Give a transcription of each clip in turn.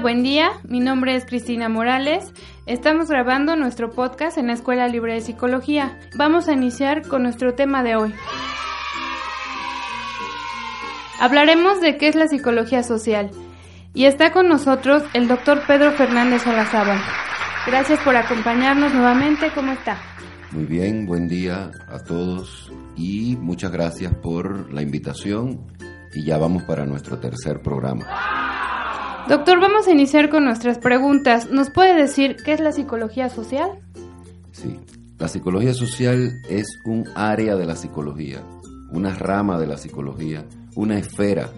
Buen día. Mi nombre es Cristina Morales. Estamos grabando nuestro podcast en la Escuela Libre de Psicología. Vamos a iniciar con nuestro tema de hoy. Hablaremos de qué es la psicología social. Y está con nosotros el doctor Pedro Fernández Olazábal. Gracias por acompañarnos nuevamente. ¿Cómo está? Muy bien, buen día a todos y muchas gracias por la invitación y ya vamos para nuestro tercer programa. Doctor, vamos a iniciar con nuestras preguntas. ¿Nos puede decir qué es la psicología social? Sí, la psicología social es un área de la psicología, una rama de la psicología, una esfera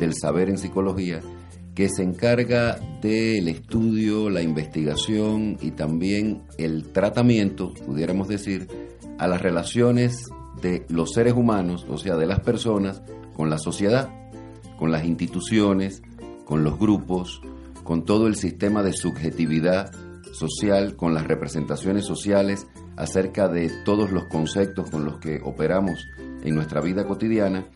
del saber en psicología que se encarga del estudio, la investigación y también el tratamiento, pudiéramos decir, a las relaciones de los seres humanos, o sea, de las personas, con la sociedad, con las instituciones, con los grupos, con todo el sistema de subjetividad social, con las representaciones sociales acerca de todos los conceptos con los que operamos en nuestra vida cotidiana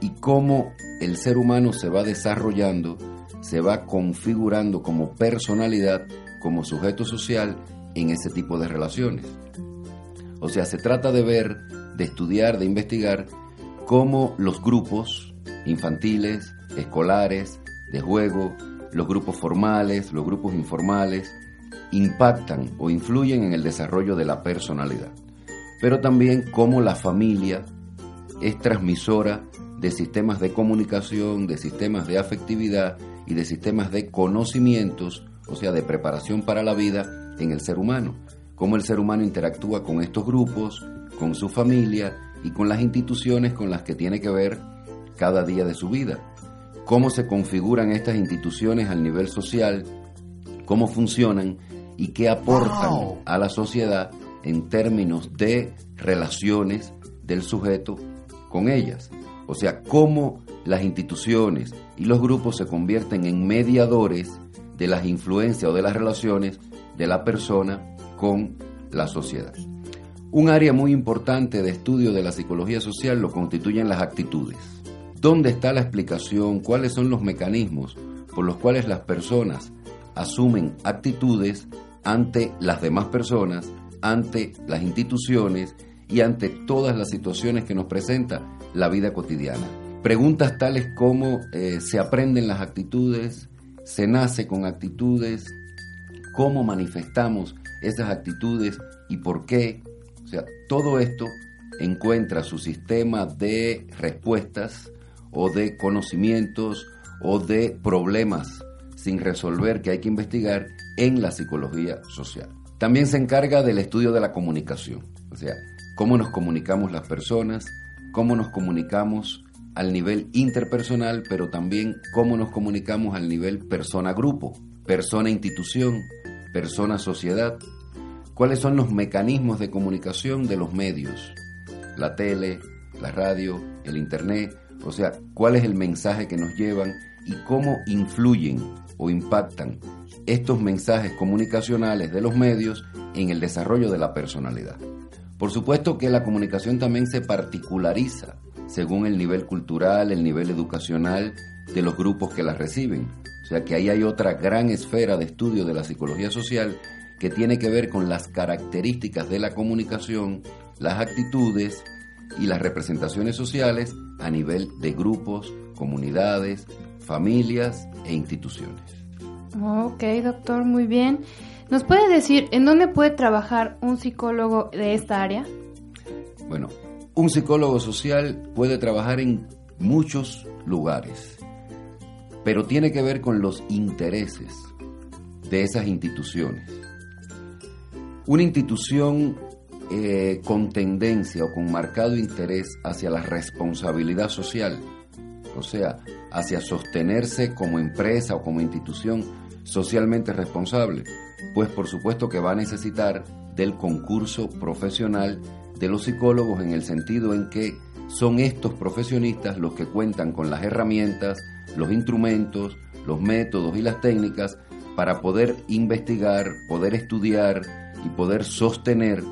y cómo el ser humano se va desarrollando, se va configurando como personalidad, como sujeto social en ese tipo de relaciones. O sea, se trata de ver, de estudiar, de investigar cómo los grupos infantiles, escolares, de juego, los grupos formales, los grupos informales, impactan o influyen en el desarrollo de la personalidad. Pero también cómo la familia es transmisora de sistemas de comunicación, de sistemas de afectividad y de sistemas de conocimientos, o sea, de preparación para la vida en el ser humano. Cómo el ser humano interactúa con estos grupos, con su familia y con las instituciones con las que tiene que ver cada día de su vida. Cómo se configuran estas instituciones al nivel social, cómo funcionan y qué aportan a la sociedad en términos de relaciones del sujeto con ellas. O sea, cómo las instituciones y los grupos se convierten en mediadores de las influencias o de las relaciones de la persona con la sociedad. Un área muy importante de estudio de la psicología social lo constituyen las actitudes. ¿Dónde está la explicación? ¿Cuáles son los mecanismos por los cuales las personas asumen actitudes ante las demás personas, ante las instituciones y ante todas las situaciones que nos presenta la vida cotidiana. Preguntas tales como eh, se aprenden las actitudes, se nace con actitudes, cómo manifestamos esas actitudes y por qué. O sea, todo esto encuentra su sistema de respuestas o de conocimientos o de problemas sin resolver que hay que investigar en la psicología social. También se encarga del estudio de la comunicación, o sea, cómo nos comunicamos las personas, cómo nos comunicamos al nivel interpersonal, pero también cómo nos comunicamos al nivel persona-grupo, persona-institución, persona-sociedad, cuáles son los mecanismos de comunicación de los medios, la tele, la radio, el internet, o sea, cuál es el mensaje que nos llevan y cómo influyen o impactan estos mensajes comunicacionales de los medios en el desarrollo de la personalidad. Por supuesto que la comunicación también se particulariza según el nivel cultural, el nivel educacional de los grupos que la reciben. O sea que ahí hay otra gran esfera de estudio de la psicología social que tiene que ver con las características de la comunicación, las actitudes y las representaciones sociales a nivel de grupos, comunidades, familias e instituciones. Ok, doctor, muy bien. ¿Nos puede decir en dónde puede trabajar un psicólogo de esta área? Bueno, un psicólogo social puede trabajar en muchos lugares, pero tiene que ver con los intereses de esas instituciones. Una institución eh, con tendencia o con marcado interés hacia la responsabilidad social, o sea, hacia sostenerse como empresa o como institución socialmente responsable, pues por supuesto que va a necesitar del concurso profesional de los psicólogos en el sentido en que son estos profesionistas los que cuentan con las herramientas, los instrumentos, los métodos y las técnicas para poder investigar, poder estudiar y poder sostener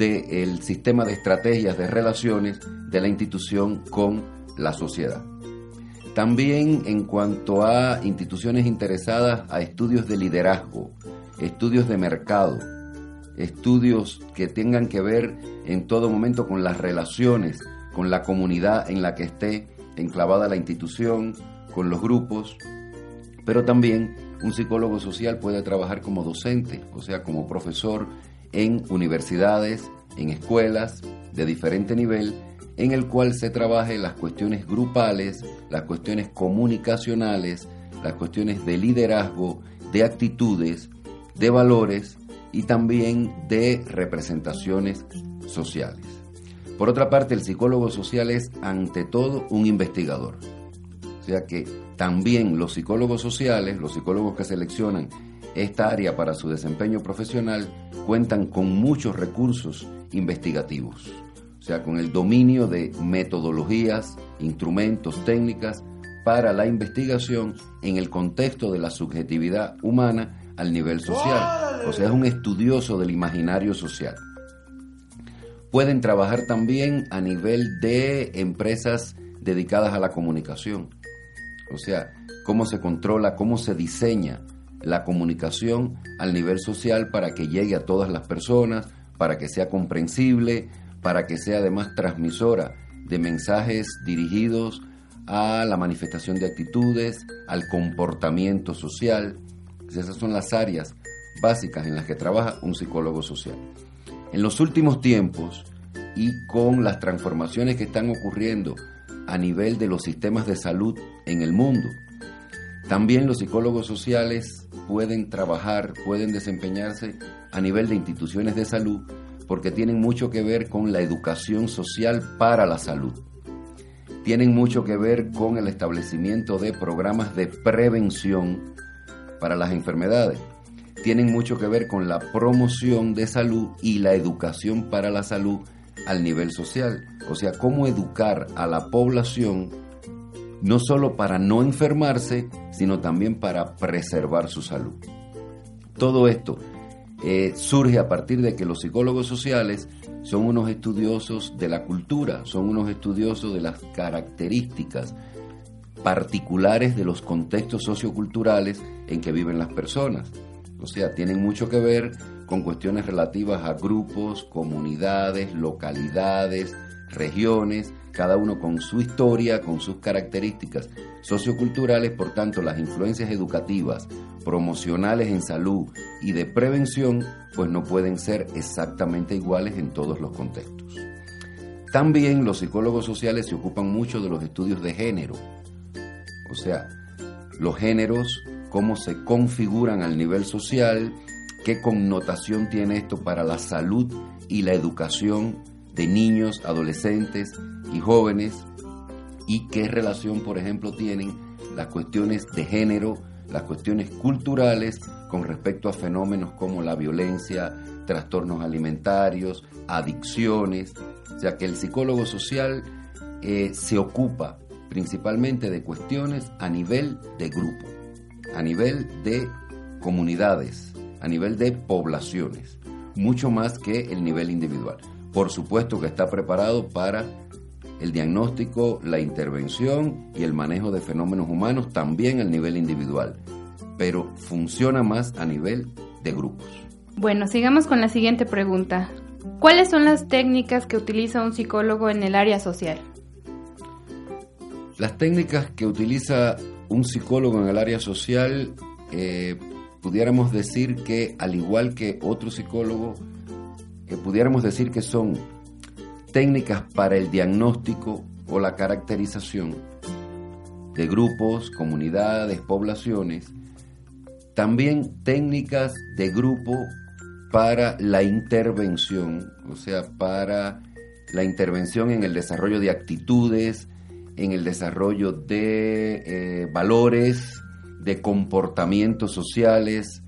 del sistema de estrategias de relaciones de la institución con la sociedad. También en cuanto a instituciones interesadas a estudios de liderazgo, estudios de mercado, estudios que tengan que ver en todo momento con las relaciones, con la comunidad en la que esté enclavada la institución, con los grupos, pero también un psicólogo social puede trabajar como docente, o sea, como profesor en universidades, en escuelas de diferente nivel, en el cual se trabaje las cuestiones grupales, las cuestiones comunicacionales, las cuestiones de liderazgo, de actitudes, de valores y también de representaciones sociales. Por otra parte, el psicólogo social es ante todo un investigador. O sea que también los psicólogos sociales, los psicólogos que seleccionan esta área para su desempeño profesional, cuentan con muchos recursos investigativos. O sea, con el dominio de metodologías, instrumentos, técnicas para la investigación en el contexto de la subjetividad humana al nivel social. O sea, es un estudioso del imaginario social. Pueden trabajar también a nivel de empresas dedicadas a la comunicación. O sea, cómo se controla, cómo se diseña la comunicación al nivel social para que llegue a todas las personas, para que sea comprensible, para que sea además transmisora de mensajes dirigidos a la manifestación de actitudes, al comportamiento social. Esas son las áreas básicas en las que trabaja un psicólogo social. En los últimos tiempos y con las transformaciones que están ocurriendo a nivel de los sistemas de salud en el mundo, también los psicólogos sociales pueden trabajar, pueden desempeñarse a nivel de instituciones de salud porque tienen mucho que ver con la educación social para la salud. Tienen mucho que ver con el establecimiento de programas de prevención para las enfermedades tienen mucho que ver con la promoción de salud y la educación para la salud al nivel social. O sea, cómo educar a la población no solo para no enfermarse, sino también para preservar su salud. Todo esto eh, surge a partir de que los psicólogos sociales son unos estudiosos de la cultura, son unos estudiosos de las características particulares de los contextos socioculturales en que viven las personas. O sea, tienen mucho que ver con cuestiones relativas a grupos, comunidades, localidades, regiones, cada uno con su historia, con sus características socioculturales, por tanto las influencias educativas, promocionales en salud y de prevención, pues no pueden ser exactamente iguales en todos los contextos. También los psicólogos sociales se ocupan mucho de los estudios de género, o sea, los géneros cómo se configuran al nivel social, qué connotación tiene esto para la salud y la educación de niños, adolescentes y jóvenes, y qué relación, por ejemplo, tienen las cuestiones de género, las cuestiones culturales con respecto a fenómenos como la violencia, trastornos alimentarios, adicciones. O sea que el psicólogo social eh, se ocupa principalmente de cuestiones a nivel de grupo a nivel de comunidades, a nivel de poblaciones, mucho más que el nivel individual. Por supuesto que está preparado para el diagnóstico, la intervención y el manejo de fenómenos humanos también al nivel individual, pero funciona más a nivel de grupos. Bueno, sigamos con la siguiente pregunta. ¿Cuáles son las técnicas que utiliza un psicólogo en el área social? Las técnicas que utiliza un psicólogo en el área social, eh, pudiéramos decir que, al igual que otro psicólogo, eh, pudiéramos decir que son técnicas para el diagnóstico o la caracterización de grupos, comunidades, poblaciones, también técnicas de grupo para la intervención, o sea, para la intervención en el desarrollo de actitudes, en el desarrollo de eh, valores, de comportamientos sociales,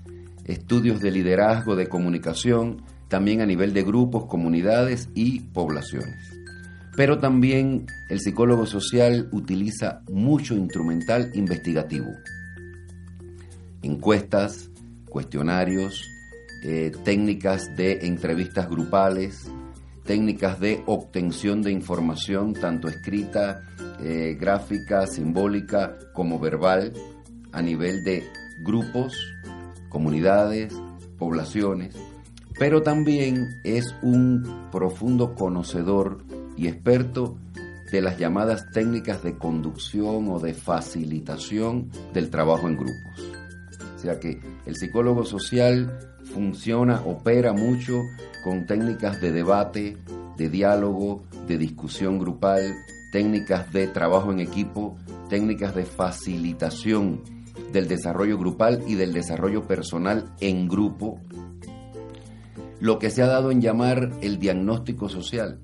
estudios de liderazgo, de comunicación, también a nivel de grupos, comunidades y poblaciones. Pero también el psicólogo social utiliza mucho instrumental investigativo. Encuestas, cuestionarios, eh, técnicas de entrevistas grupales, técnicas de obtención de información, tanto escrita, eh, gráfica, simbólica, como verbal, a nivel de grupos, comunidades, poblaciones, pero también es un profundo conocedor y experto de las llamadas técnicas de conducción o de facilitación del trabajo en grupos. O sea que el psicólogo social funciona, opera mucho con técnicas de debate, de diálogo, de discusión grupal, técnicas de trabajo en equipo, técnicas de facilitación del desarrollo grupal y del desarrollo personal en grupo, lo que se ha dado en llamar el diagnóstico social,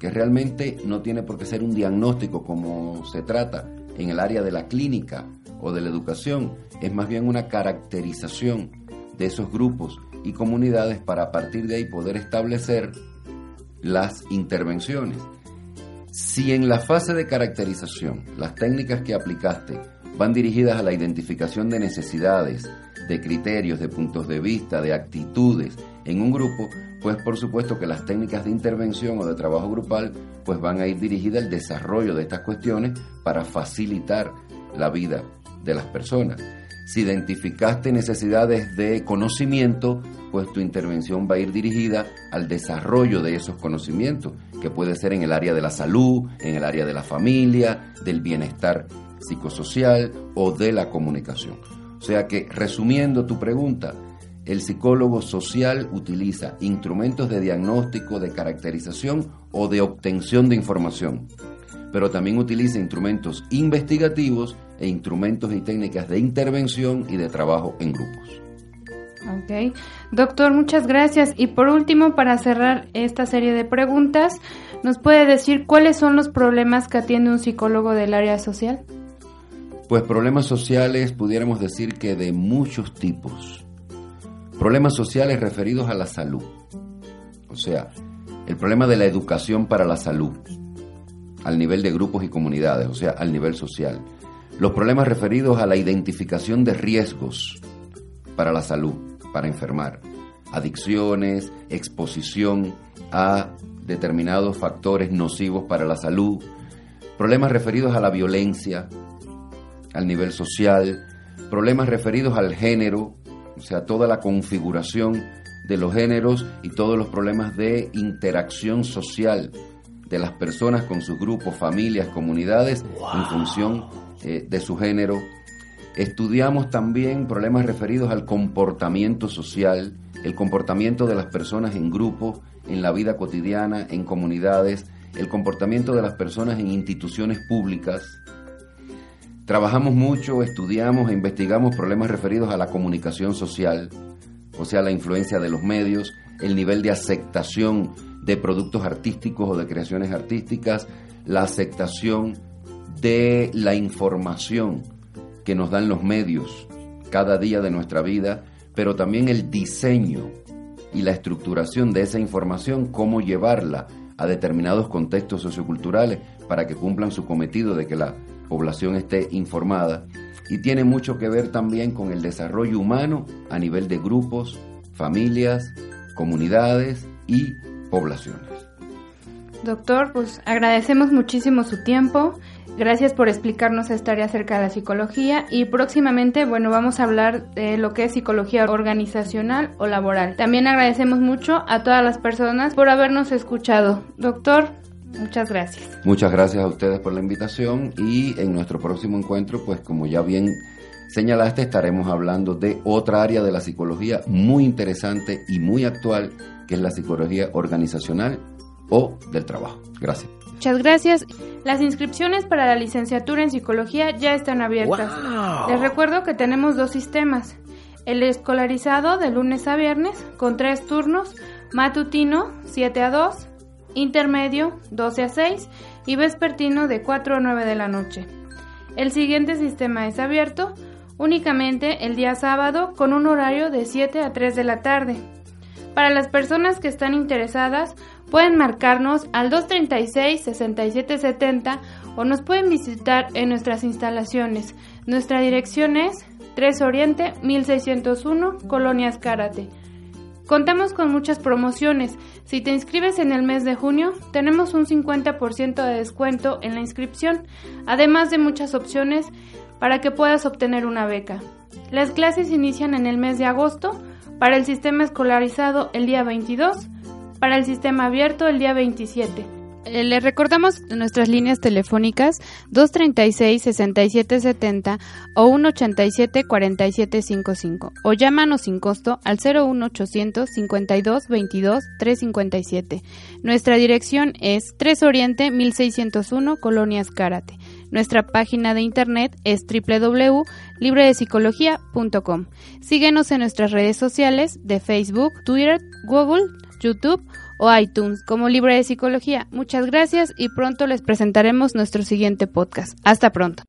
que realmente no tiene por qué ser un diagnóstico como se trata en el área de la clínica o de la educación, es más bien una caracterización de esos grupos y comunidades para a partir de ahí poder establecer las intervenciones. Si en la fase de caracterización las técnicas que aplicaste van dirigidas a la identificación de necesidades, de criterios, de puntos de vista, de actitudes en un grupo, pues por supuesto que las técnicas de intervención o de trabajo grupal pues van a ir dirigidas al desarrollo de estas cuestiones para facilitar la vida de las personas. Si identificaste necesidades de conocimiento, pues tu intervención va a ir dirigida al desarrollo de esos conocimientos, que puede ser en el área de la salud, en el área de la familia, del bienestar psicosocial o de la comunicación. O sea que, resumiendo tu pregunta, el psicólogo social utiliza instrumentos de diagnóstico, de caracterización o de obtención de información, pero también utiliza instrumentos investigativos e instrumentos y técnicas de intervención y de trabajo en grupos. Ok. Doctor, muchas gracias. Y por último, para cerrar esta serie de preguntas, ¿nos puede decir cuáles son los problemas que atiende un psicólogo del área social? Pues problemas sociales pudiéramos decir que de muchos tipos. Problemas sociales referidos a la salud. O sea, el problema de la educación para la salud, al nivel de grupos y comunidades, o sea, al nivel social. Los problemas referidos a la identificación de riesgos para la salud, para enfermar, adicciones, exposición a determinados factores nocivos para la salud, problemas referidos a la violencia, al nivel social, problemas referidos al género, o sea, toda la configuración de los géneros y todos los problemas de interacción social de las personas con sus grupos, familias, comunidades, en función eh, de su género. Estudiamos también problemas referidos al comportamiento social, el comportamiento de las personas en grupos, en la vida cotidiana, en comunidades, el comportamiento de las personas en instituciones públicas. Trabajamos mucho, estudiamos e investigamos problemas referidos a la comunicación social, o sea, la influencia de los medios, el nivel de aceptación de productos artísticos o de creaciones artísticas, la aceptación de la información que nos dan los medios cada día de nuestra vida, pero también el diseño y la estructuración de esa información, cómo llevarla a determinados contextos socioculturales para que cumplan su cometido de que la población esté informada. Y tiene mucho que ver también con el desarrollo humano a nivel de grupos, familias, comunidades y poblaciones. Doctor, pues agradecemos muchísimo su tiempo. Gracias por explicarnos esta área acerca de la psicología y próximamente, bueno, vamos a hablar de lo que es psicología organizacional o laboral. También agradecemos mucho a todas las personas por habernos escuchado. Doctor, muchas gracias. Muchas gracias a ustedes por la invitación y en nuestro próximo encuentro, pues como ya bien señalaste, estaremos hablando de otra área de la psicología muy interesante y muy actual, que es la psicología organizacional o del trabajo. Gracias. Muchas gracias. Las inscripciones para la licenciatura en psicología ya están abiertas. Les recuerdo que tenemos dos sistemas. El escolarizado de lunes a viernes con tres turnos, matutino 7 a 2, intermedio 12 a 6 y vespertino de 4 a 9 de la noche. El siguiente sistema es abierto únicamente el día sábado con un horario de 7 a 3 de la tarde. Para las personas que están interesadas, pueden marcarnos al 236-6770 o nos pueden visitar en nuestras instalaciones. Nuestra dirección es 3 Oriente 1601, Colonias Cárate. Contamos con muchas promociones. Si te inscribes en el mes de junio, tenemos un 50% de descuento en la inscripción, además de muchas opciones para que puedas obtener una beca. Las clases inician en el mes de agosto, para el sistema escolarizado el día 22, para el sistema abierto el día 27. Eh, le recordamos nuestras líneas telefónicas 236-6770 o 187-4755 o llámanos sin costo al 01800 52 22 357. Nuestra dirección es 3 Oriente 1601 Colonias Cárate. Nuestra página de internet es www.libredepsicología.com. Síguenos en nuestras redes sociales de Facebook, Twitter, Google, YouTube o iTunes como Libre de Psicología. Muchas gracias y pronto les presentaremos nuestro siguiente podcast. Hasta pronto.